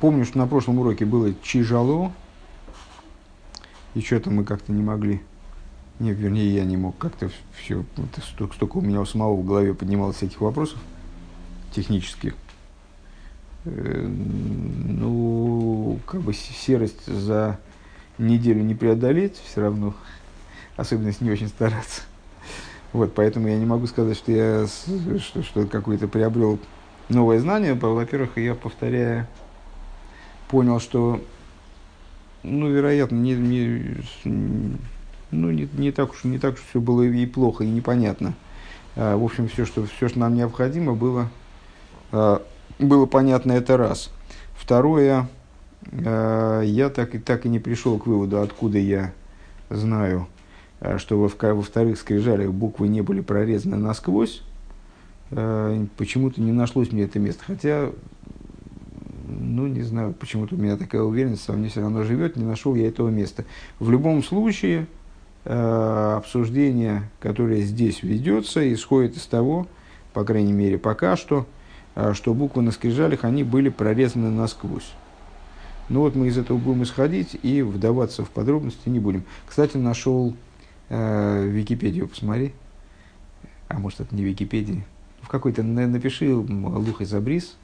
помню, что на прошлом уроке было тяжело, и что-то мы как-то не могли, не, вернее, я не мог как-то все, столько, столько у меня у самого в голове поднималось всяких вопросов технических. Э, ну, как бы серость за неделю не преодолеть все равно, особенно если не очень стараться. Вот, поэтому я не могу сказать, что я что, что какое-то приобрел новое знание. Во-первых, я повторяю, понял, что, ну, вероятно, не, не, ну, не, не так уж не так уж все было и плохо, и непонятно. А, в общем, все, что, все, что нам необходимо, было, а, было понятно, это раз. Второе, а, я так и, так и не пришел к выводу, откуда я знаю, что во, во вторых скрижалях буквы не были прорезаны насквозь, почему-то не нашлось мне это место. Хотя, ну, не знаю, почему-то у меня такая уверенность, во мне все равно живет, не нашел я этого места. В любом случае, а, обсуждение, которое здесь ведется, исходит из того, по крайней мере, пока что, что буквы на скрижалях, они были прорезаны насквозь. Ну вот мы из этого будем исходить и вдаваться в подробности не будем. Кстати, нашел э, Википедию, посмотри. А может, это не Википедия. В какой-то напиши Лух из Абрис,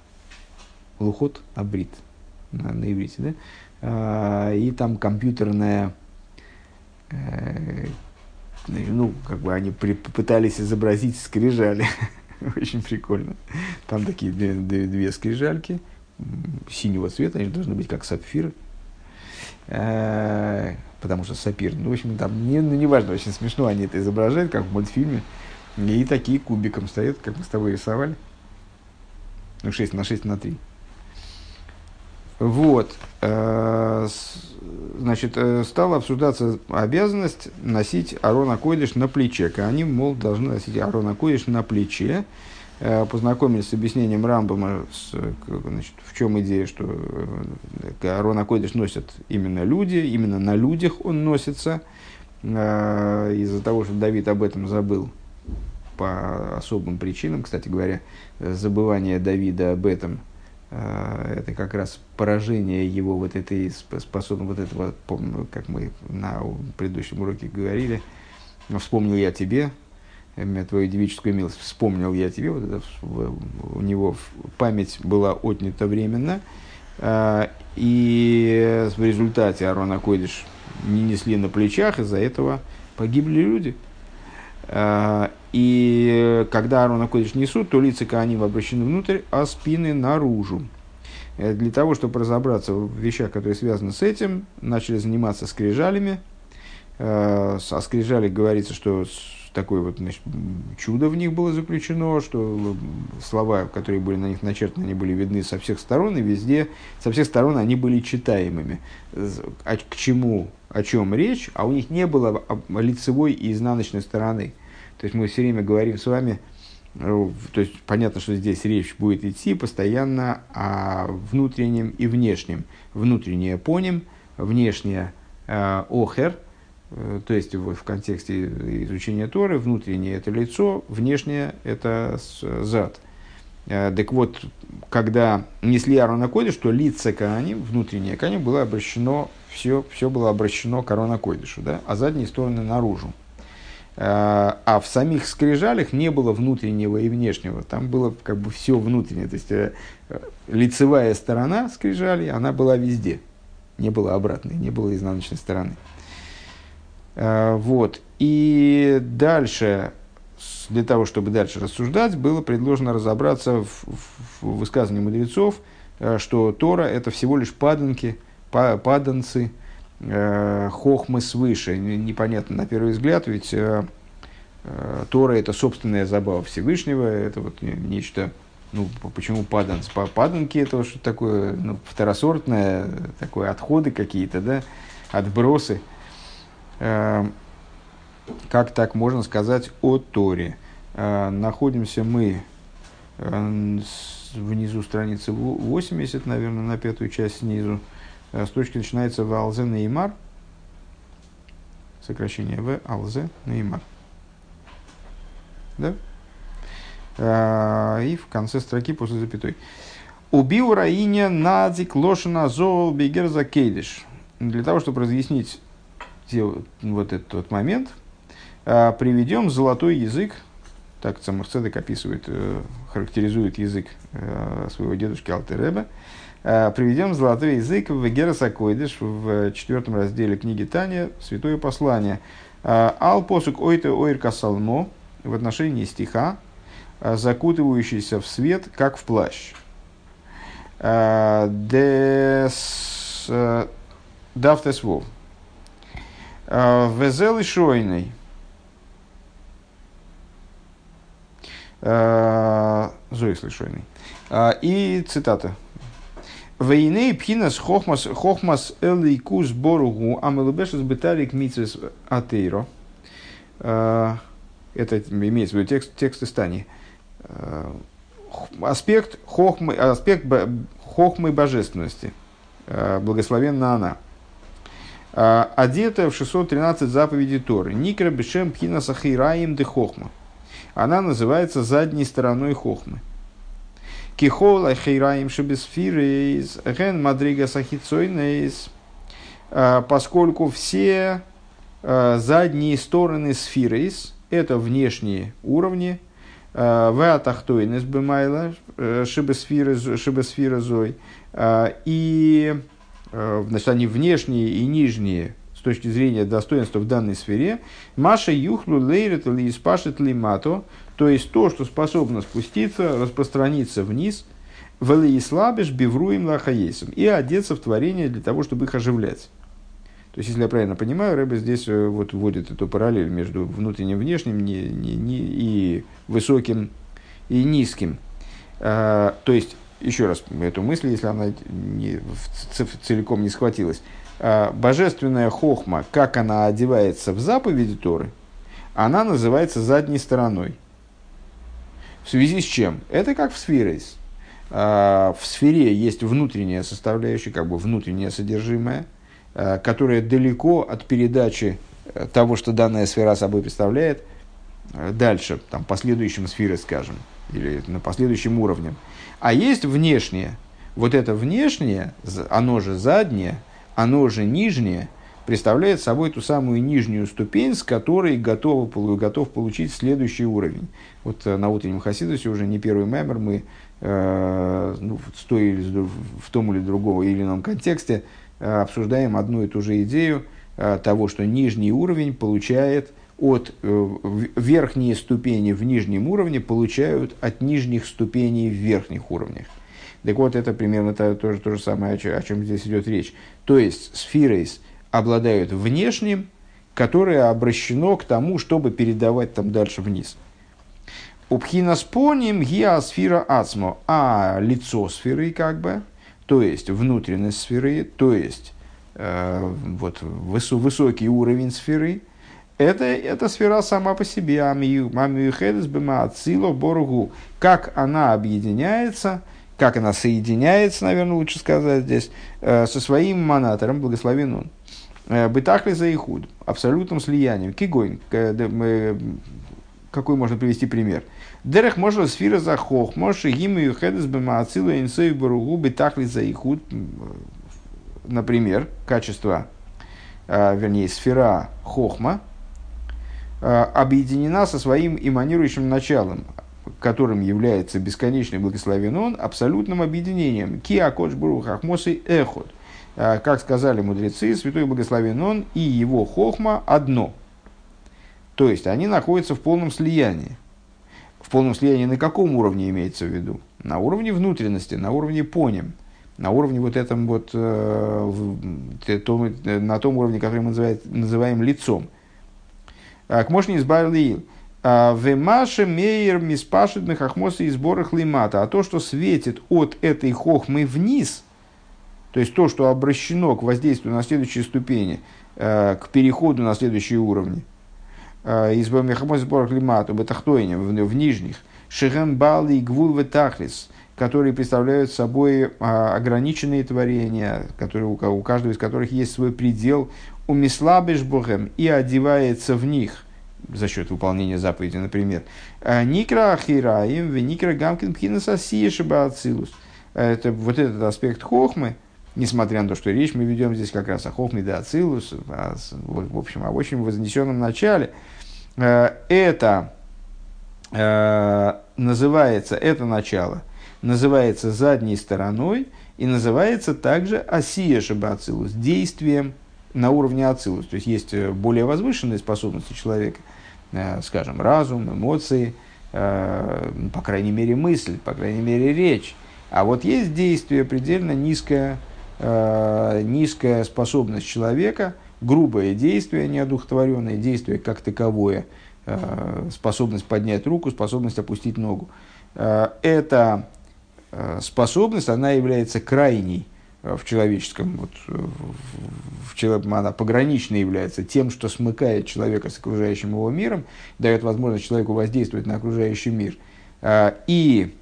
Лухот Абрит на, на иврите, да? А, и там компьютерная, э, ну, как бы они при, попытались изобразить скрижали. Очень прикольно. Там такие две, две, две скрижальки синего цвета, они должны быть как сапфиры. Э, потому что сапир, ну, в общем, там, не, ну, неважно, очень смешно они это изображают, как в мультфильме. И такие кубиком стоят, как мы с тобой рисовали. Ну, 6 на 6 на 3. Вот. Э, значит, э, стала обсуждаться обязанность носить Арона Койдыш на плече. Они, мол, должны носить Арона Койдыш на плече. Э, познакомились с объяснением Рамбама, с, значит, в чем идея, что Арона Койдыш носят именно люди, именно на людях он носится. Из-за того, что Давид об этом забыл по особым причинам, кстати говоря, забывание Давида об этом – это как раз поражение его вот этой способности, вот этого, как мы на предыдущем уроке говорили, вспомнил я тебе, твою девическую милость, вспомнил я тебе, вот это, у него память была отнята временно, э, и в результате Арона Койдиш не несли на плечах, из-за этого погибли люди. Э, и когда Аарона Кодиш несут, то лица Кааним обращены внутрь, а спины наружу. Э, для того, чтобы разобраться в вещах, которые связаны с этим, начали заниматься скрижалями. О э, скрижали говорится, что такое вот значит, чудо в них было заключено, что слова, которые были на них начертаны, они были видны со всех сторон, и везде, со всех сторон они были читаемыми. А к чему, о чем речь, а у них не было лицевой и изнаночной стороны. То есть мы все время говорим с вами, э, то есть понятно, что здесь речь будет идти постоянно о внутреннем и внешнем. Внутреннее поним, внешнее э, охер, э, то есть вот в контексте изучения Торы, внутреннее это лицо, внешнее это зад. Э, так вот, когда несли Арона Койдыш, то лица Каани, внутреннее Каани, было обращено, все, все было обращено к Арона Койдышу, да, а задние стороны наружу. Э, а в самих скрижалях не было внутреннего и внешнего. Там было как бы все внутреннее. То есть э, лицевая сторона скрижали, она была везде. Не было обратной, не было изнаночной стороны. Э, вот. И дальше, для того, чтобы дальше рассуждать, было предложено разобраться в, в, высказывании мудрецов, что Тора это всего лишь паданки, паданцы, э, хохмы свыше. Непонятно на первый взгляд, ведь э, э, Тора это собственная забава Всевышнего, это вот нечто, ну, почему паданс? Паданки это что такое, ну, второсортное, такое отходы какие-то, да, отбросы. Э, как так можно сказать о Торе? Э, находимся мы э, внизу страницы 80, наверное, на пятую часть снизу. Э, строчка начинается в Алзе Неймар, сокращение В, Алзе Неймар. Да? И в конце строки после запятой. Убил Раиня Надзик Лошина Зол Бегерза Кейдиш. Для того, чтобы разъяснить вот этот вот момент, а, приведем золотой язык, так Цамарцедек описывает, э, характеризует язык э, своего дедушки Алтереба, а, приведем золотой язык в Гераса Койдыш в четвертом разделе книги Таня «Святое послание». А, Ал посук ойте ойр касалмо в отношении стиха, закутывающийся в свет, как в плащ. Дес Дафтес Вов. Везел и Шойный. Зои Слышойный. И цитата. Вейней пхинас хохмас хохмас элейкус боругу амелубешес бетарик мицес атейро. Это имеется в виду текст, текст из Тани. Аспект хохмы, аспект хохмы божественности. Благословенна она. Одетая в 613 заповедей Торы. Никра бешем пхина сахираим де хохма. Она называется задней стороной хохмы. Кихол ахейраим шебесфирейс, ген мадрига сахицойнейс, а, поскольку все а, задние стороны сфирейс, это внешние уровни, а, в атахтойнес бемайла, э, шибесфира зой, и значит, они внешние и нижние с точки зрения достоинства в данной сфере, Маша юхлу лейрет или испашет лимато, то есть то, что способно спуститься, распространиться вниз, вели и слабиш бивруем лахаесом, и одеться в творение для того, чтобы их оживлять. То есть, если я правильно понимаю, Рэбе здесь э, вот вводит эту параллель между внутренним, внешним не, не, не, и высоким и низким. А, то есть, еще раз эту мысль, если она не, целиком не схватилась. А, божественная хохма, как она одевается в заповеди Торы, она называется задней стороной. В связи с чем? Это как в сфере. А, в сфере есть внутренняя составляющая, как бы внутреннее содержимое, а, которое далеко от передачи э, того, что данная сфера собой представляет, дальше, там, последующим сферы, скажем, или на последующем уровне. А есть внешнее. Вот это внешнее, оно же заднее, оно же нижнее – представляет собой ту самую нижнюю ступень, с которой готов, готов получить следующий уровень. Вот э, на утреннем Хасидусе уже не первый мемор мы э, ну, в, в том или другом или ином контексте э, обсуждаем одну и ту же идею э, того, что нижний уровень получает от э, верхние ступени в нижнем уровне получают от нижних ступеней в верхних уровнях. Так вот, это примерно то, то, то же самое, о чем здесь идет речь. То есть, сфирейс – обладают внешним, которое обращено к тому, чтобы передавать там дальше вниз. Упхина споним гиасфира ацмо, а лицо сферы как бы, то есть внутренность сферы, то есть э, вот высо, высокий уровень сферы, это, это сфера сама по себе, амиюхедес бема ацило боргу, как она объединяется, как она соединяется, наверное, лучше сказать здесь, э, со своим монатором, благословен он. Э, Бытахли за ихуд, абсолютным слиянием. Кигойн, какой можно привести пример? Дерех можно сфира за хох, может гимию хедес бемаацила инсей баругу бытахли за ихуд. Например, качество, э, вернее, сфера хохма э, объединена со своим иманирующим началом, которым является бесконечный благословен он, абсолютным объединением. Киа коч буру хахмосы эхот – Э, как сказали мудрецы, святой благословен он и его хохма одно. То есть они находятся в полном слиянии. В полном слиянии на каком уровне имеется в виду? На уровне внутренности, на уровне поним, на уровне вот этом вот, э, э на том уровне, который мы называем лицом. К мощни избавили Вемаше мейер миспашет мехахмоса и сборах лимата. А то, что светит от этой хохмы вниз – то есть то, что обращено к воздействию на следующие ступени, э, к переходу на следующие уровни. Из Мехамос сбора климату, бетахтойне, в нижних, Шехем Бали Гвул Ветахлис, которые представляют собой а, ограниченные творения, которые, у каждого из которых есть свой предел, у Мислабеш Богем и одевается в них за счет выполнения заповеди, например. Никра Ахираим, Никра Гамкин Пхинас Асия Ацилус. Это вот этот аспект хохмы, несмотря на то, что речь мы ведем здесь как раз о хохме да ацилус, в общем, о очень вознесенном начале, это называется, это начало, называется задней стороной и называется также осия шабацилус, действием на уровне ацилус. То есть есть э, более возвышенные способности человека, скажем, разум, эмоции, по крайней мере мысль, по крайней мере речь. А вот есть действие предельно низкое, э, низкая способность человека, грубое действие, неодухотворенное действие как таковое, э, способность поднять руку, способность опустить ногу. Э, эта э, способность, она является крайней э, в человеческом, вот, в, в, она пограничной является тем, что смыкает человека с окружающим его миром, дает возможность человеку воздействовать на окружающий мир. Э, и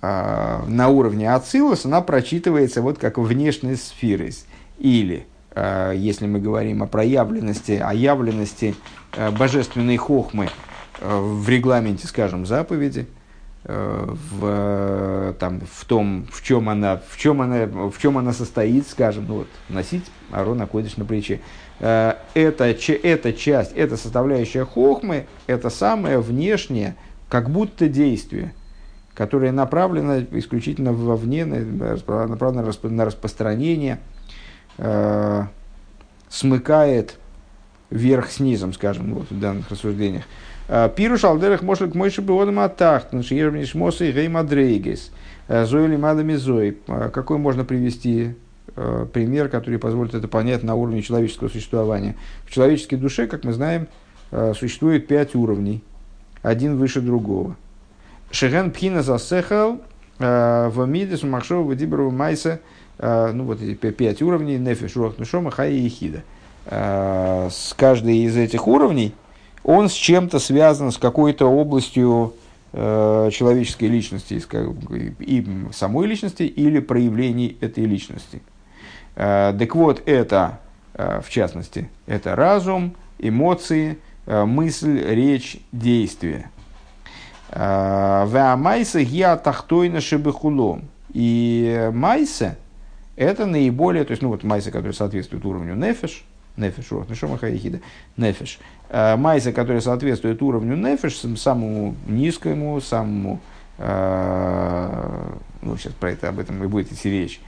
э, на уровне Ацилус, она прочитывается вот как внешней сферой. Или, э, если мы говорим о проявленности, о явленности э, божественной хохмы э, в регламенте, скажем, заповеди, э, в, там, в том, в чем, она, в, чем она, в чем она состоит, скажем, ну, вот, носить Арона Кодиш на плече. Э, это, эта часть, эта составляющая хохмы, это самое внешнее, как будто действие – которая направлена исключительно вовне, направлена на распространение, э, смыкает верх с низом, скажем, вот, в данных рассуждениях. Э, Пируш алдерах может к мойши быводам атахт, нашиербниш мосы и геймадрейгес, э, зоили мадами зой. Э, какой можно привести пример, который позволит это понять на уровне человеческого существования? В человеческой душе, как мы знаем, существует пять уровней, один выше другого – Шеген пхина засехал в мидес махшова вадиброва майса. Ну вот эти пять уровней. Нефиш, руах, нушома, хай и хида. С каждой из этих уровней он с чем-то связан, с какой-то областью человеческой личности и самой личности или проявлений этой личности. Так вот, это, в частности, это разум, эмоции, мысль, речь, действие – Веа майса гиа тахтойна шебехулом. И майса это наиболее, то есть, ну вот майса, который соответствует уровню нефеш, нефеш, рот, нешома хаихида, нефеш. Майса, который соответствует уровню нефеш, самому низкому, самому, ну сейчас про это, об этом и будет идти речь,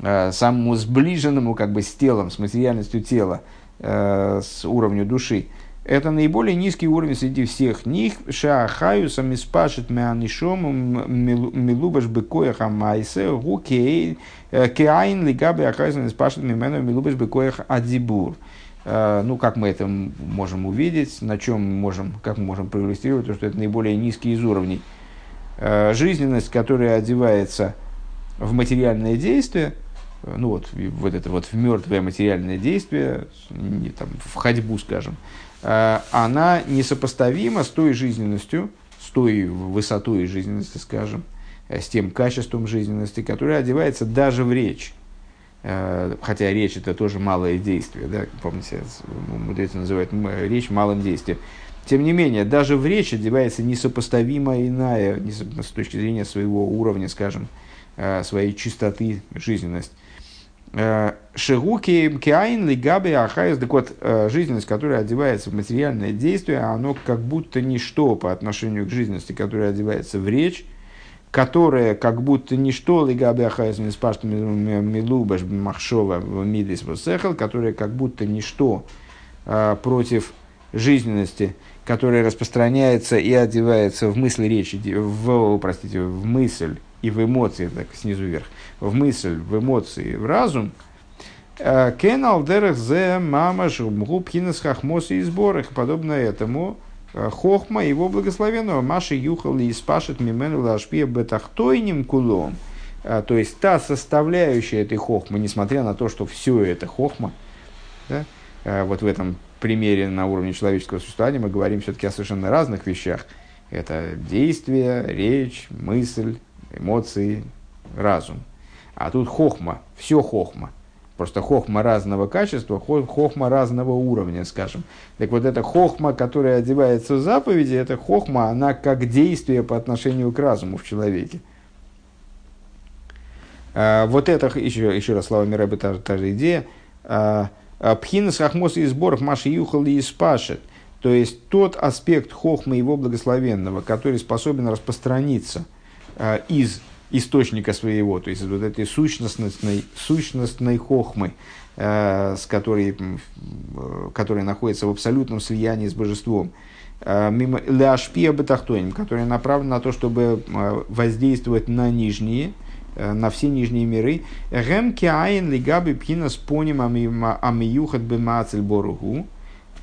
самому сближенному как бы с телом, с материальностью тела, с уровню души, это наиболее низкий уровень среди всех них. Шаахаюса миспашет меанишом милубаш бекоях амайсе гу кейн лигабе ахаюса миспашет мимену милубаш бекоях адзибур. Э, ну, как мы это можем увидеть, на чем можем, как мы можем проиллюстрировать, то, что это наиболее низкий из уровней. Э, жизненность, которая одевается в материальное действие, э, ну вот, вот это вот в мертвое материальное действие, не, там, в ходьбу, скажем, Э, она несопоставима с той жизненностью, с той высотой жизненности, скажем, э, с тем качеством жизненности, которое одевается даже в речь. Э, хотя речь это тоже малое действие, да, помните, мудрецы называют речь малым действием. Тем не менее, даже в речь одевается несопоставимо иная, с точки зрения своего уровня, скажем, своей чистоты жизненность. Э, Шигуки киайн лигаби ахайс. Так вот, э, жизненность, которая одевается в материальное действие, оно как будто ничто по отношению к жизненности, которая одевается в речь, которая как будто ничто лигаби ахайс миспашт милубаш махшова мидис восехал, которая как будто ничто э, против жизненности, которая распространяется и одевается в мысли речи, в, простите, в мысль и в эмоции, так снизу вверх, в мысль, в эмоции, в разум, э, кен алдерах зе мама губхинас хахмос и сборах. Подобно этому э, хохма его благословенного Маши юхал и спашет мимену лашпия бетахтойним кулом. Э, то есть та составляющая этой хохмы, несмотря на то, что все это хохма, да, вот в этом примере на уровне человеческого существования мы говорим все-таки о совершенно разных вещах. Это действие, речь, мысль, эмоции, разум. А тут хохма, все хохма. Просто хохма разного качества, хохма разного уровня, скажем. Так вот, эта хохма, которая одевается в заповеди, эта хохма, она как действие по отношению к разуму в человеке. Вот это, еще, еще раз словами Рэба, та, та же идея. Пхинас хахмос и сборов маши юхал и спашет. То есть тот аспект хохма его благословенного, который способен распространиться из источника своего, то есть вот этой сущностной, сущностной хохмы, э, с которой, э, которая находится в абсолютном слиянии с божеством, э, мимо ляшпия бетахтоним, которая направлена на то, чтобы э, воздействовать на нижние, э, на все нижние миры. Гем киаин лигабы пхина споним амиюхат бемацель боругу.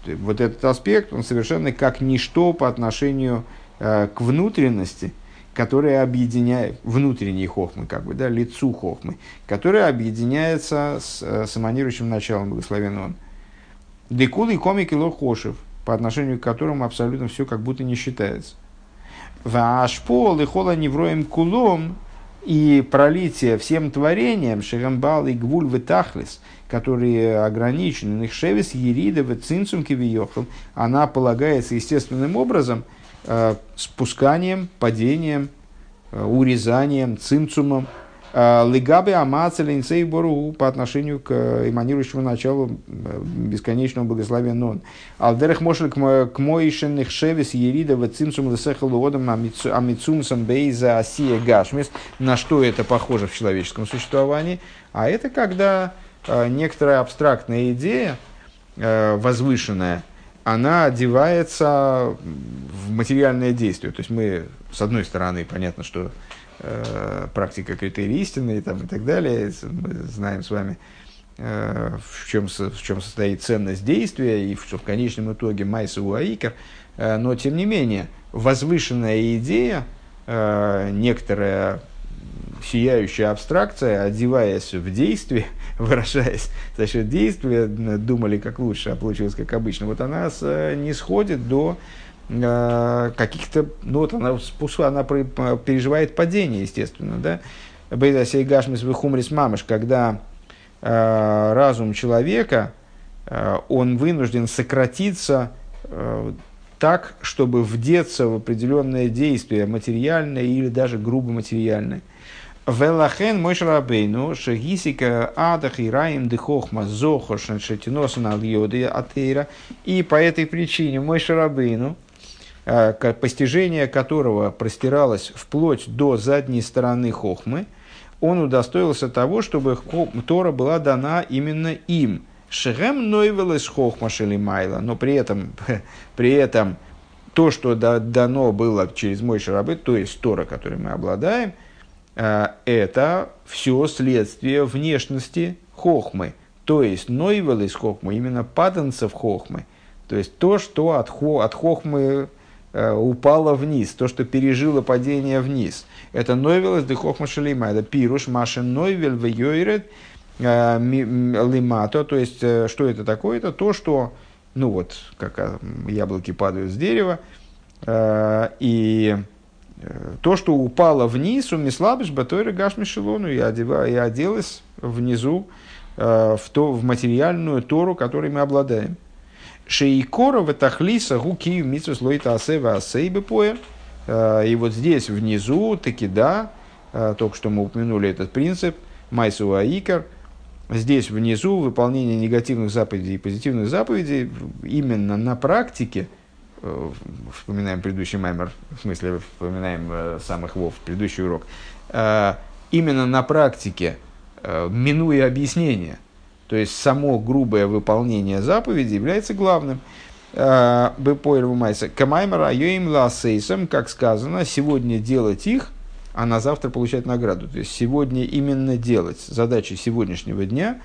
Вот этот аспект, он совершенно как ничто по отношению к внутренности – которая объединяет внутренние хохмы, как бы, да, лицу хохмы, которая объединяется с э, самонирующим началом, благословен. Декулы комики лохошев, по отношению к которому абсолютно все как будто не считается. Вашпо лихола невроем кулом и пролитие всем творением, шерамбал и гвуль витахлис, которые ограничены, их шевис, ерида, цинцум кивиохал, она полагается естественным образом – спусканием, падением, э, урезанием, цимцумом. Э, Легабе амацелин бору по отношению к эманирующему началу э, бесконечного благословения нон. Алдерах мошел к моишенных шевис еридова цимцум лесехал водом амицумсом бейза асия гашмис. На что это похоже в человеческом существовании? А это когда некоторая абстрактная идея, возвышенная, она одевается в материальное действие. То есть мы, с одной стороны, понятно, что э, практика критерий истины и, там, и так далее, мы знаем с вами, э, в, чем, в чем состоит ценность действия, и что в конечном итоге майса уаикер, э, но тем не менее, возвышенная идея, э, некоторая сияющая абстракция, одеваясь в действие, выражаясь за счет действия, думали как лучше, а получилось как обычно. Вот она с, не сходит до э, каких-то, ну вот она, она переживает падение, естественно, да. Бейдасей гашмис выхумрис мамыш, когда э, разум человека, э, он вынужден сократиться э, так, чтобы вдеться в определенное действие, материальное или даже грубо материальное. Велахен мой шрабейну, шагисика адах и раим дыхохма зохошен шатиносан ал йоды атеира. И по этой причине мой шрабейну, э, постижение которого простиралось вплоть до задней стороны хохмы, он удостоился того, чтобы Тора была дана именно им. Шехем нойвелес хохма шелимайла, но при этом, при этом то, что дано было через мой шарабы, то есть Тора, которой мы обладаем – это все следствие внешности хохмы. То есть нойвел из хохмы, именно паданцев хохмы. То есть то, что от, хо, от хохмы э, упало вниз, то, что пережило падение вниз. Это нойвел из хохма шалима. Это пируш машин нойвел в йойред э, лимато. То есть что это такое? Это то, что, ну вот, как яблоки падают с дерева, и то, что упало вниз, у Мислабиш Батойра Гашми Шилону, и, оделось внизу э, в, то, в материальную Тору, которой мы обладаем. Шейкора в Тахлиса Гуки Митсус Лойта Асева Асейбы Поя. Э, и вот здесь внизу, таки да, э, только что мы упомянули этот принцип, Майсу Аикар, здесь внизу выполнение негативных заповедей и позитивных заповедей именно на практике – вспоминаем предыдущий маймер, в смысле вспоминаем э, самых вов, предыдущий урок, э, именно на практике, минуя объяснение, то есть само грубое выполнение заповеди является главным. Майса. Камаймер айоим ласейсом, как сказано, сегодня делать их, а на завтра получать награду. То есть сегодня именно делать задачи сегодняшнего дня,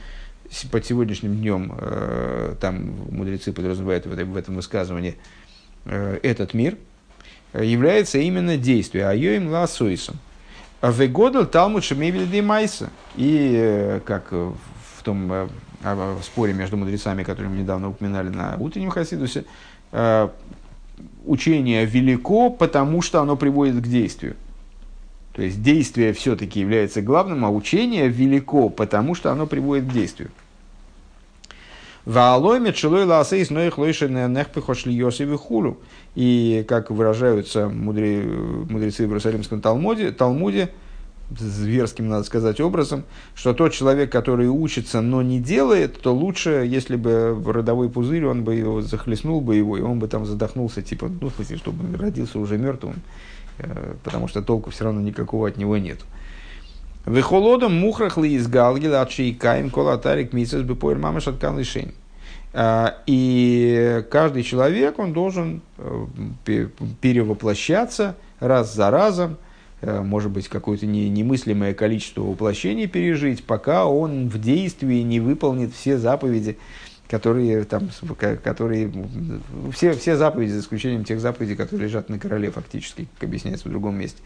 под сегодняшним днем, там мудрецы подразумевают в этом высказывании, Э, этот мир э, является именно действие Айоим Ласуисом. Вегодал Талмуд Шемевельди Майса. И э, как в том споре между мудрецами, которые мы недавно упоминали на утреннем Хасидусе, учение велико, потому что оно приводит к действию. То есть действие все-таки является главным, а учение велико, потому что оно приводит к действию. Ваалойме челой ласейс ноих лойшен нехпыхош льоси хулу. И, как выражаются мудре, мудрецы в Иерусалимском Талмуде, Талмуде зверским, надо сказать, образом, что тот человек, который учится, но не делает, то лучше, если бы родовой пузырь, он бы его захлестнул бы его, и он бы там задохнулся, типа, ну, в смысле, чтобы родился уже мертвым, э, потому что толку все равно никакого от него нет. Вехолодом мухрахли из галгила от шейкаем колатарик мисас бы поэр мама шаткан лишень. А, и каждый человек, он должен э, перевоплощаться раз за разом, Э, может быть, какое-то не, немыслимое количество воплощений пережить, пока он в действии не выполнит все заповеди, которые там, которые, все, все заповеди, за исключением тех заповедей, которые лежат на короле фактически, как объясняется в другом месте.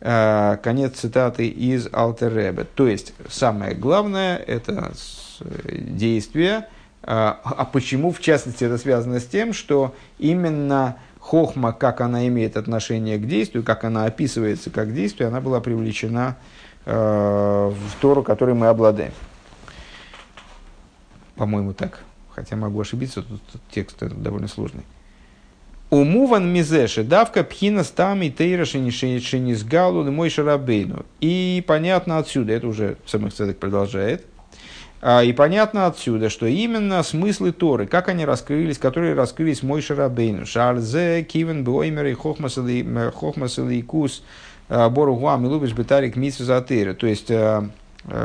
Э, конец цитаты из Алтеребе. То есть, самое главное – это действие. А, а почему, в частности, это связано с тем, что именно хохма, как она имеет отношение к действию, как она описывается как действие, она была привлечена э, в Тору, которой мы обладаем. По-моему, так. Хотя могу ошибиться, тут текст довольно сложный. Умуван мизеши давка пхина стами тейра шинизгалу мой шарабейну. И понятно отсюда, это уже самых цедок продолжает, а, и понятно отсюда, что именно смыслы Торы, как они раскрылись, которые раскрылись мой Шарабейну, Шарзе, Кивен, Буоймер и Хохмас и Кус, а, Боругуам и Лубиш Бетарик Митсузатыра. То есть, а,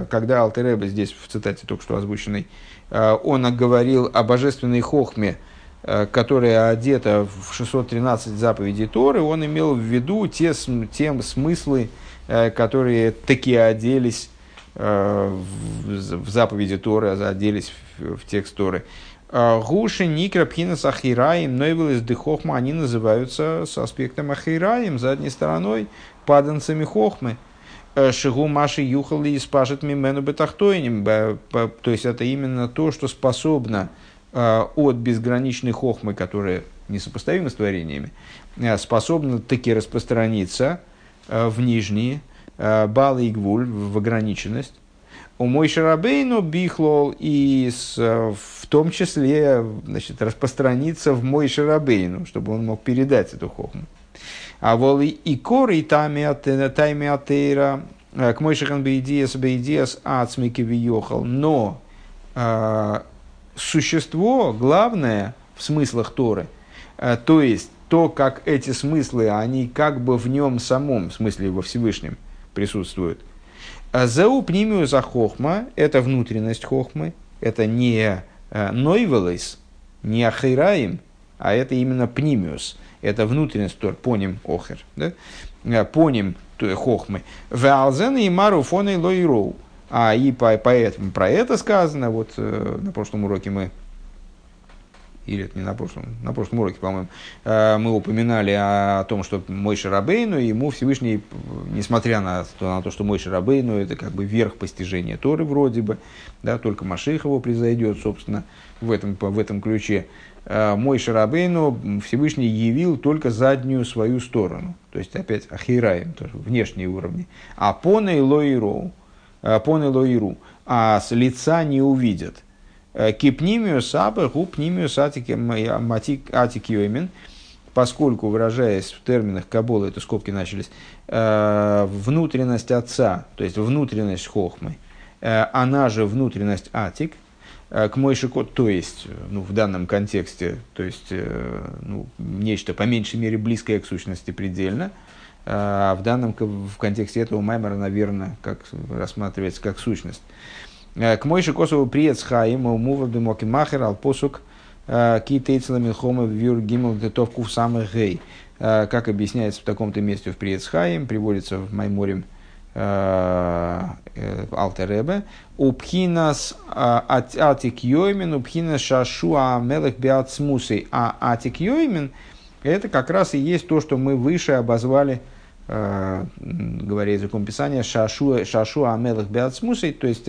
когда Алтереба здесь в цитате только что озвученной, он говорил о божественной хохме, которая одета в 613 заповедей Торы, он имел в виду те, те смыслы, которые такие оделись Э, в заповеди Торы, а оделись в, текст Торы. Гуши, Никра, Пхинас, Ахираим, Нойвелес, Дехохма, они называются с аспектом Ахираим, задней стороной, паданцами Хохмы. Э, Шигу Маши Юхали и спашет Мимену Бетахтойним. То есть это именно то, что способно э, от безграничной хохмы, которая несопоставима с творениями, способна таки распространиться в нижние, Э, Бал и Гвуль в ограниченность. У мой Шарабейну бихлол и с, в том числе значит, распространиться в мой Шарабейну, чтобы он мог передать эту хохму. А вол и коры тайми атеира э, к мой шахан бейдиас бейдиас ацмики виехал. Но э, существо главное в смыслах Торы, э, то есть то, как эти смыслы, они как бы в нем самом, в смысле во Всевышнем, присутствует. А Зау пнимию за хохма – это внутренность хохмы, это не э, нойвелес, не ахираим, а это именно пнимиус, это внутренность, тор, поним охер, да? Э, поним хохмы. Валзен и мару фоной лойроу. А и по, поэтому про это сказано, вот э, на прошлом уроке мы или это не на прошлом, на прошлом уроке, по-моему, э, мы упоминали о том, что мой Шарабейну, ему Всевышний, несмотря на на то, что мой Шарабейну, это как бы верх постижения Торы вроде бы, да, только Маших его произойдет, собственно, в этом, в этом ключе. Э, мой Шарабейну Всевышний явил только заднюю свою сторону, то есть опять Ахираем, тоже внешние уровни. А поной лоиру, э, поной лоиру, а с лица не увидят – Э, Кипнимию сабы гупнимию атик йоймин, поскольку, выражаясь в терминах Кабола, это скобки начались, э, внутренность отца, то есть внутренность хохмы, э, она же внутренность атик, к Мойшико, то есть, ну, в данном контексте, то есть, ну, нечто по меньшей мере близкое к сущности предельно, а в данном в контексте этого Маймера, наверное, как рассматривается как сущность. Э, к Мойши Косову приец Хаим, умува бимоки махер, ал посук э, китейцела милхома вюр гимл детовку в самых гей. Э, как объясняется в таком-то месте в приец Хаим, приводится в Майморем Алтеребе, Упхинас атик йоймен, упхинас шашуа мелех биацмусей. А атик йоймен – это как раз и есть то, что мы выше обозвали говоря языком Писания, шашу, шашу амелах биацмусей, то есть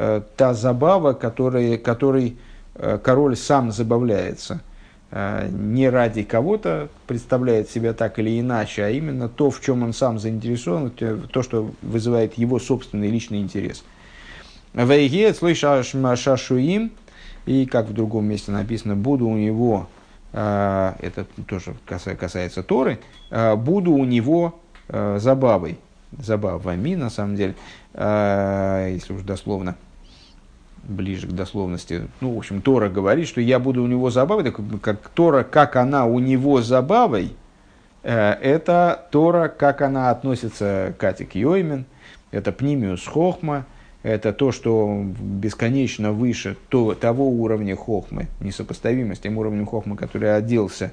Э, та забава, которой, которой э, король сам забавляется. Э, не ради кого-то представляет себя так или иначе, а именно то, в чем он сам заинтересован, то, что вызывает его собственный личный интерес. Вейгет слой шашуим, и как в другом месте написано, буду у него, это тоже касается Торы, буду у него забавой. забавами, на самом деле, если уж дословно, ближе к дословности. Ну, в общем, Тора говорит, что я буду у него забавой, так как Тора, как она у него забавой, э, это Тора, как она относится к Атик Йоймен, это Пнимиус Хохма, это то, что бесконечно выше то, того уровня хохмы, несопоставимо с тем уровнем хохмы, который оделся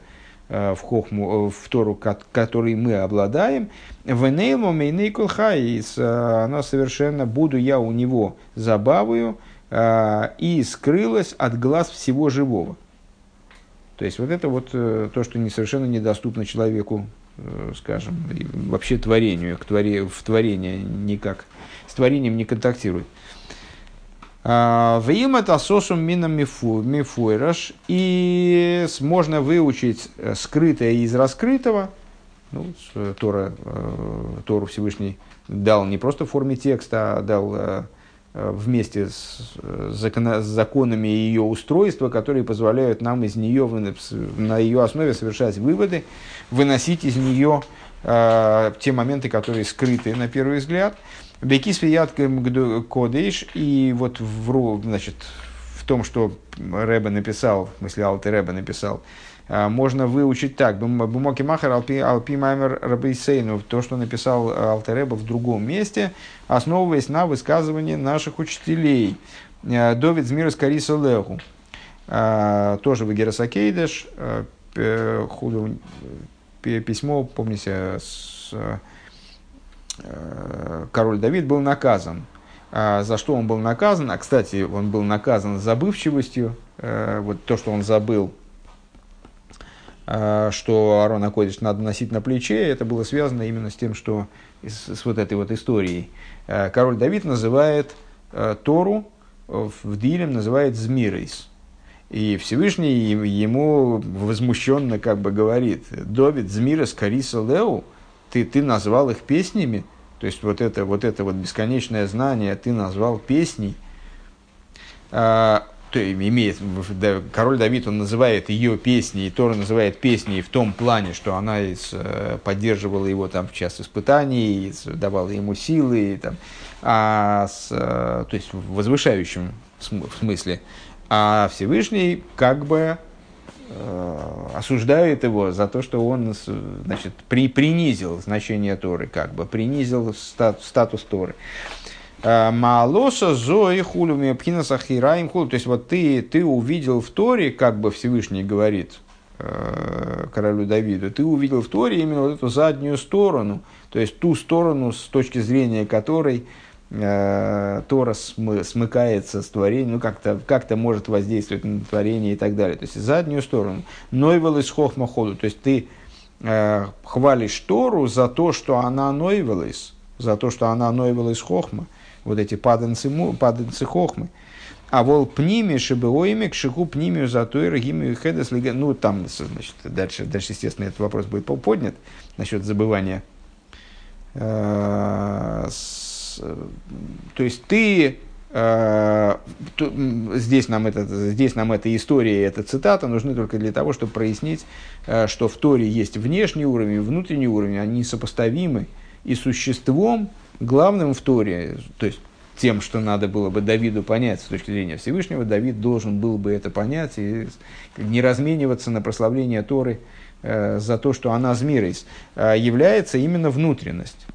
э, в хохму, э, в Тору, который мы обладаем. В Нейлму Мейнейкул Хаис, она совершенно, буду я у него забавою, э, и скрылась от глаз всего живого. То есть вот это вот то, что совершенно недоступно человеку, скажем, вообще творению, к творе, в творение никак творением не контактирует. А, в им это сосум мина мифуэраш. И можно выучить э, скрытое из раскрытого. Ну, Тора, э, Тору Всевышний дал не просто в форме текста, а дал э, вместе с, закон, с законами ее устройства, которые позволяют нам из нее, на ее основе совершать выводы, выносить из нее э, те моменты, которые скрыты на первый взгляд. Бекис кодейш, и вот в, значит, в том, что Рэбе написал, в смысле Алты Рэбе написал, а, можно выучить так. Бумоки Махар Алпи, Алпи Маймер Рабейсейну, то, что написал Алтереба в другом месте, основываясь на высказывании наших учителей. А, Довид Змира Скариса Леху. А, тоже в Герасакейдеш. Письмо, помните, с король Давид был наказан. А за что он был наказан? А, кстати, он был наказан забывчивостью. Э, вот то, что он забыл, э, что Арон Акодиш надо носить на плече, это было связано именно с тем, что с, вот этой вот историей. Король Давид называет Тору в Дилем называет Змирейс. И Всевышний ему возмущенно как бы говорит, Довид Змирес Кариса Леу, ты, ты назвал их песнями, то есть вот это вот, это вот бесконечное знание ты назвал песней, а, то имеет, король Давид, он называет ее песней, Тора называет песней в том плане, что она из, э, поддерживала его там в час испытаний, давала ему силы, и, там, а с, э, то есть в возвышающем смысле. А Всевышний как бы Э, осуждает его за то, что он значит, при, принизил значение Торы, как бы принизил стат, статус Торы. Э, Маалоса зои хулюми пхинаса хираим хулю. То есть вот ты, ты увидел в Торе, как бы Всевышний говорит э, королю Давиду, ты увидел в Торе именно вот эту заднюю сторону, то есть ту сторону, с точки зрения которой Тора смы, смыкается с творением, ну как-то как может воздействовать на творение и так далее. То есть заднюю сторону. Нойвел из хохмаходу. То есть ты э, хвалишь Тору за то, что она нойвелась, за то, что она нойвелась хохма. Вот эти паданцы, паданцы хохмы. А вол пними шибеоими к шиху пнимию за той рагимию хедес Ну, там, значит, дальше, дальше, естественно, этот вопрос будет поднят насчет забывания э, Э, то есть ты э, здесь нам, это, здесь нам эта история, эта цитата нужны только для того, чтобы прояснить, э, что в Торе есть внешний уровень и внутренний уровень, они сопоставимы, и существом главным в Торе, то есть тем, что надо было бы Давиду понять с точки зрения Всевышнего, Давид должен был бы это понять и не размениваться на прославление Торы э, за то, что она змирейс, э, является именно внутренность.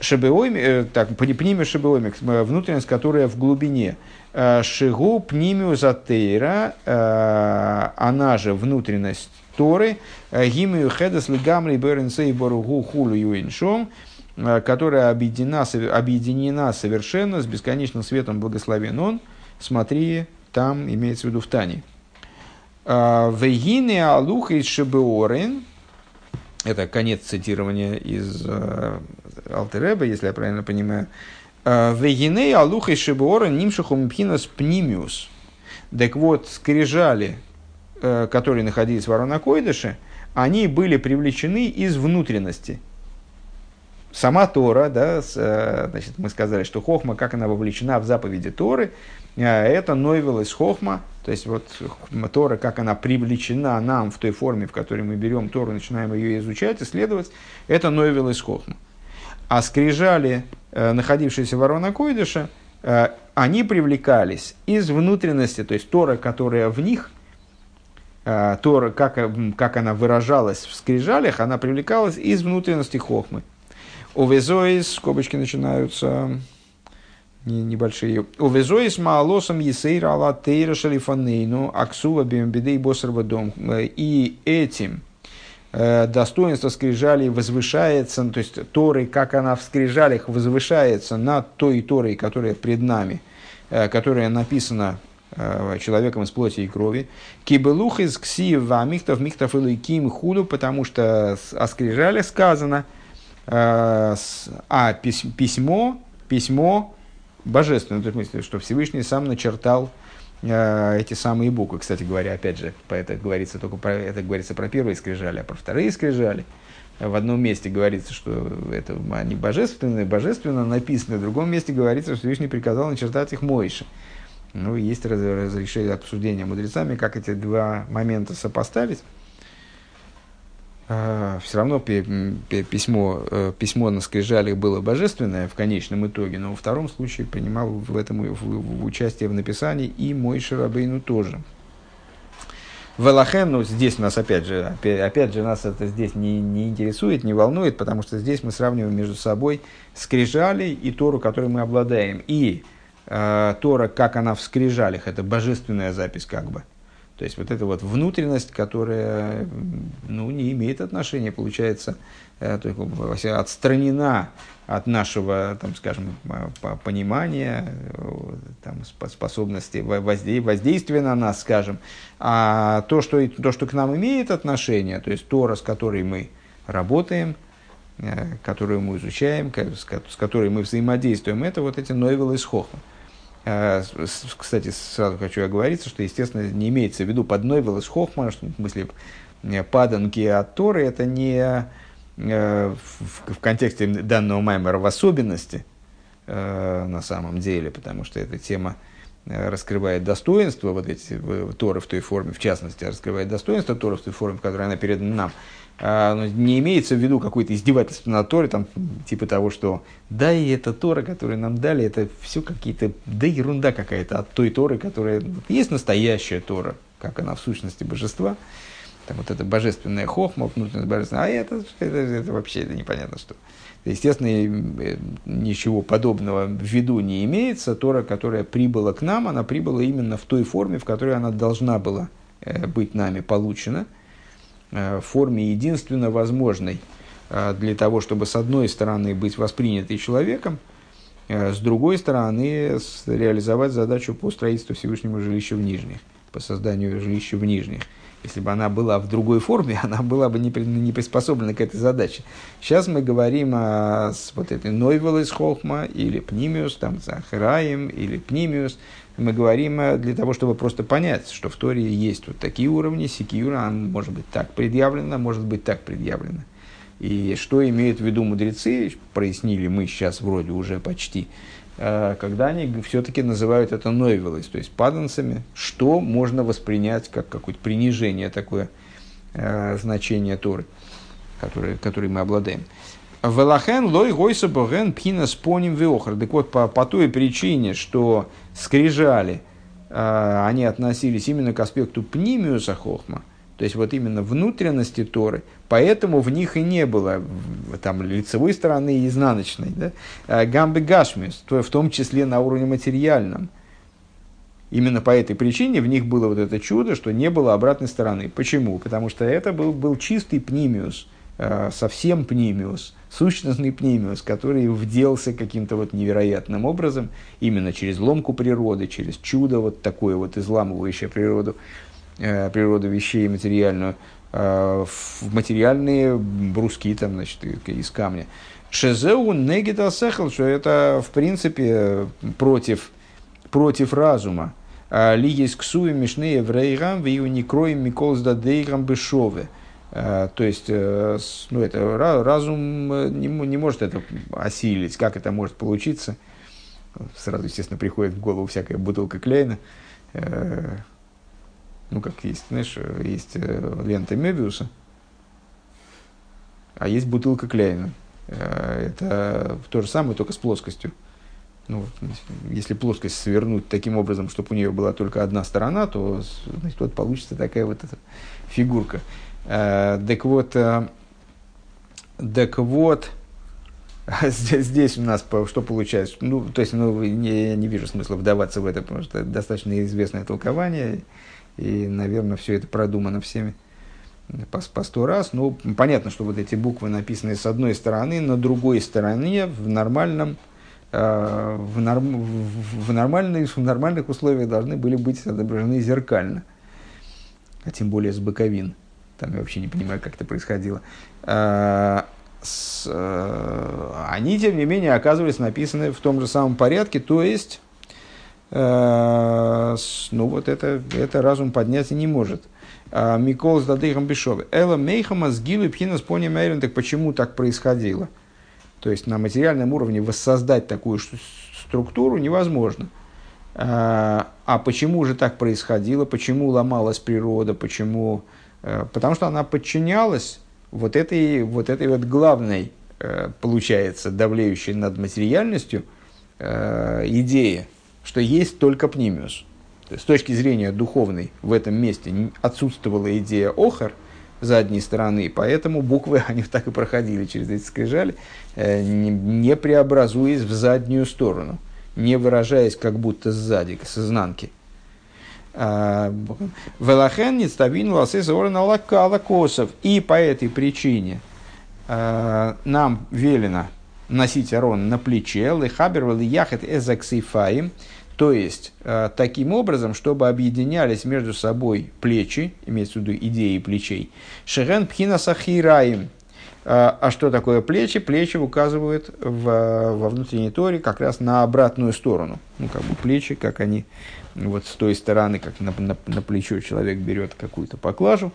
Шебеойми, э, так, пнимию шебеойми, э, внутренность, которая в глубине. Э, шигу пнимию затейра, она же внутренность Торы, гимию хедес лигамри беренсей боругу хулу юиншом, которая объединена, объединена совершенно с бесконечным светом благословен он. Смотри, там имеется в виду в Тане. Вегине алуха из шебеорин, это конец цитирования из Алтереба, если я правильно понимаю. «Э, Вегиней алухой шибуора нимшихум пхинас пнимиус. Так вот, скрижали, э, которые находились в Аронакойдыше, они были привлечены из внутренности. Сама Тора, да, э, значит, мы сказали, что Хохма, как она вовлечена в заповеди Торы, это Нойвел Хохма, то есть вот Тора, как она привлечена нам в той форме, в которой мы берем Тору, начинаем ее изучать, исследовать, это Нойвел Хохма. А скрижали, находившиеся в Арона Койдыша, они привлекались из внутренности, то есть Тора, которая в них, Тора, как, как она выражалась в скрижалях, она привлекалась из внутренности Хохмы. Увезоис, скобочки начинаются, небольшие. Увезоис маалосом есейра ала тейра шалифанейну аксува бимбидей босарва дом. И этим э, достоинство скрижалей возвышается, то есть Торы, как она в скрижалях возвышается над той Торой, которая пред нами, э, которая написана э, человеком из плоти и крови. Кибелух из ксиев михтов михтов и ким худу, потому что о скрижалях сказано, а письмо, письмо божественное, в смысле, что Всевышний сам начертал э, эти самые буквы. Кстати говоря, опять же, это говорится только про, это говорится про первые скрижали, а про вторые скрижали. В одном месте говорится, что это, они божественные, божественно написаны, в другом месте говорится, что Всевышний приказал начертать их Мойше. Ну, есть разрешение обсуждения мудрецами, как эти два момента сопоставить. А, все равно письмо, э, письмо на скрижалях было божественное в конечном итоге, но во втором случае принимал в этом в, в участие в написании и мой Шарабейну тоже. Велахен, ну здесь нас опять же, опять, опять же нас это здесь не, не интересует, не волнует, потому что здесь мы сравниваем между собой скрижали и Тору, которой мы обладаем. И э, Тора, как она в скрижалях, это божественная запись как бы. То есть вот эта вот внутренность, которая ну, не имеет отношения, получается, э, отстранена от нашего, там, скажем, понимания, э, там, способности воздействия на нас, скажем. А то что, то, что к нам имеет отношение, то есть Тора, с которой мы работаем, э, которую мы изучаем, с которой мы взаимодействуем, это вот эти новеллы из Хохма. А, кстати, сразу хочу оговориться, что, естественно, не имеется в виду под Нойвел из Хохма, что, в смысле, э, паданки от Торы, это не э, в, контексте данного маймера в особенности, э, на самом деле, потому что эта тема раскрывает достоинство, вот эти Торы в той форме, в частности, раскрывает достоинство Торы в той форме, в которой она передана нам, а, не имеется в виду какое-то издевательство на Торе, там, типа того, что да, и эта Тора, которую нам дали, это все какие-то, да ерунда какая-то от той Торы, которая... Есть настоящая Тора, как она в сущности божества, там вот это божественная хохма, внутренность божественная, а это, это, это вообще это непонятно что. Естественно, ничего подобного в виду не имеется. Тора, которая прибыла к нам, она прибыла именно в той форме, в которой она должна была э, быть нами получена – Э, в форме единственно возможной э, для того, чтобы с одной стороны быть воспринятой человеком, с другой стороны реализовать задачу по строительству Всевышнего жилища в Нижних, по созданию жилища в Нижних. Если бы она была в другой форме, она была бы не, не приспособлена к этой задаче. Сейчас мы говорим о вот этой Нойвел из Хохма, или Пнимиус, там, Захараем, или Пнимиус, мы говорим э, для того, чтобы просто понять, что в Торе есть вот такие уровни, секиюра, она может быть так предъявлена, может быть так предъявлена. И что имеют в виду мудрецы, прояснили мы сейчас вроде уже почти, когда они все-таки называют это нойвелос, то есть паданцами, что можно воспринять как какое-то принижение такое э, значение Торы, которое, которое мы обладаем. Велахен лой гойса боген пхина споним веохр. Так вот, по, по той причине, что скрижали, э, они относились именно к аспекту пнимиуса хохма, то есть вот именно внутренности Торы, поэтому в них и не было там лицевой стороны и изнаночной. Да? А гамбы гашмиус, то в том числе на уровне материальном. Именно по этой причине в них было вот это чудо, что не было обратной стороны. Почему? Потому что это был, был чистый пнимиус, э, совсем пнимиус сущностный пнемиус, который вделся каким-то вот невероятным образом, именно через ломку природы, через чудо вот такое вот изламывающее природу, э, природу вещей материальную, э, в материальные бруски там, значит, из камня. Шезеу негита сехал, что это, в принципе, против, против разума. А ли есть ксуи мишнее в рейгам, в не кроем микол сдадейгам бешове. Э, то есть, э, ну, это разум не, не может это осилить. Как это может получиться? Сразу, естественно, приходит в голову всякая бутылка Клейна. Ну, как есть, знаешь, есть лента Мебиуса, а есть бутылка Кляйна. Это то же самое, только с плоскостью. Ну, если плоскость свернуть таким образом, чтобы у нее была только одна сторона, то значит, вот получится такая вот эта фигурка. Так вот, так вот, здесь, здесь у нас что получается? Ну, то есть, ну, не, я не вижу смысла вдаваться в это, потому что это достаточно известное толкование, и, наверное, все это продумано всеми по, по сто раз. Ну, понятно, что вот эти буквы написаны с одной стороны, на другой стороне в нормальном э, в, норм, в, нормальных, в нормальных условиях должны были быть отображены зеркально, а тем более с боковин. Там я вообще не понимаю, как это происходило. А, с, э, они, тем не менее, оказывались написаны в том же самом порядке, то есть, э, ну вот это, это разум поднять не может. А, Микол с Дадыхом Бешове. Эла Мейхама с Гилу Пхина с Поним так почему так происходило? То есть на материальном уровне воссоздать такую структуру невозможно. А, а почему же так происходило? Почему ломалась природа? Почему Э, потому что она подчинялась вот этой вот, этой вот главной, э, получается, давлеющей над материальностью э, идее, что есть только пнимиус. с точки зрения духовной в этом месте отсутствовала идея охар задней стороны, поэтому буквы, они так и проходили через эти скрижали, не преобразуясь в заднюю сторону, не выражаясь как будто сзади, с изнанки. Велахен ставин ласес лакосов. И по этой причине а, нам велено носить арон на плече, лехабер яхет эзаксифаим, то есть а, таким образом, чтобы объединялись между собой плечи, имеется в виду идеи плечей, шерен пхина сахираим, а, а что такое плечи? Плечи указывают в, во внутренней торе как раз на обратную сторону. Ну, как бы плечи, как они вот с той стороны, как на, на, на плечо человек берет какую-то поклажу,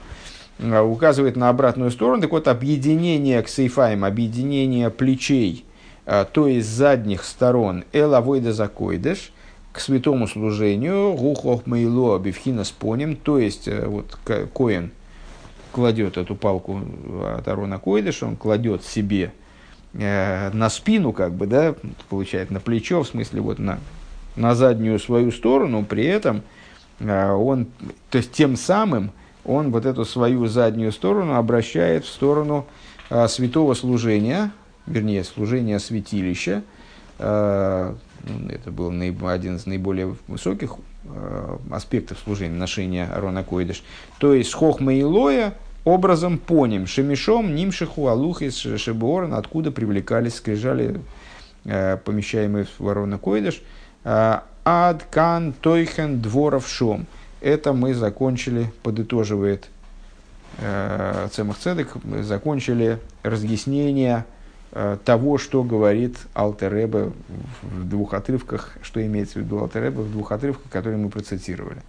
а, указывает на обратную сторону. Так вот, объединение к сейфаем, объединение плечей, то есть задних сторон, элавойда закойдеш, к святому служению, гухох мейло бифхина споним, то есть э, вот коин кладет эту палку от Арона Койдыш, он кладет себе э, на спину, как бы, да, получает на плечо, в смысле, вот на на заднюю свою сторону, при этом э, он, то есть тем самым он вот эту свою заднюю сторону обращает в сторону э, святого служения, вернее, служения святилища. Э, это был один из наиболее высоких аспектов служения, ношения Арона Койдыш. То есть Хохма и Лоя образом поним, шемишом, нимшиху, алухис, шебуорн, откуда привлекались скрижали, помещаемые в Арона Койдыш – Адкан Тойхен Дворов Шом. Это мы закончили, подытоживает э, Цемах Цедек, мы закончили разъяснение э, того, что говорит Алтеребе в двух отрывках, что имеется в виду Алтеребе в двух отрывках, которые мы процитировали.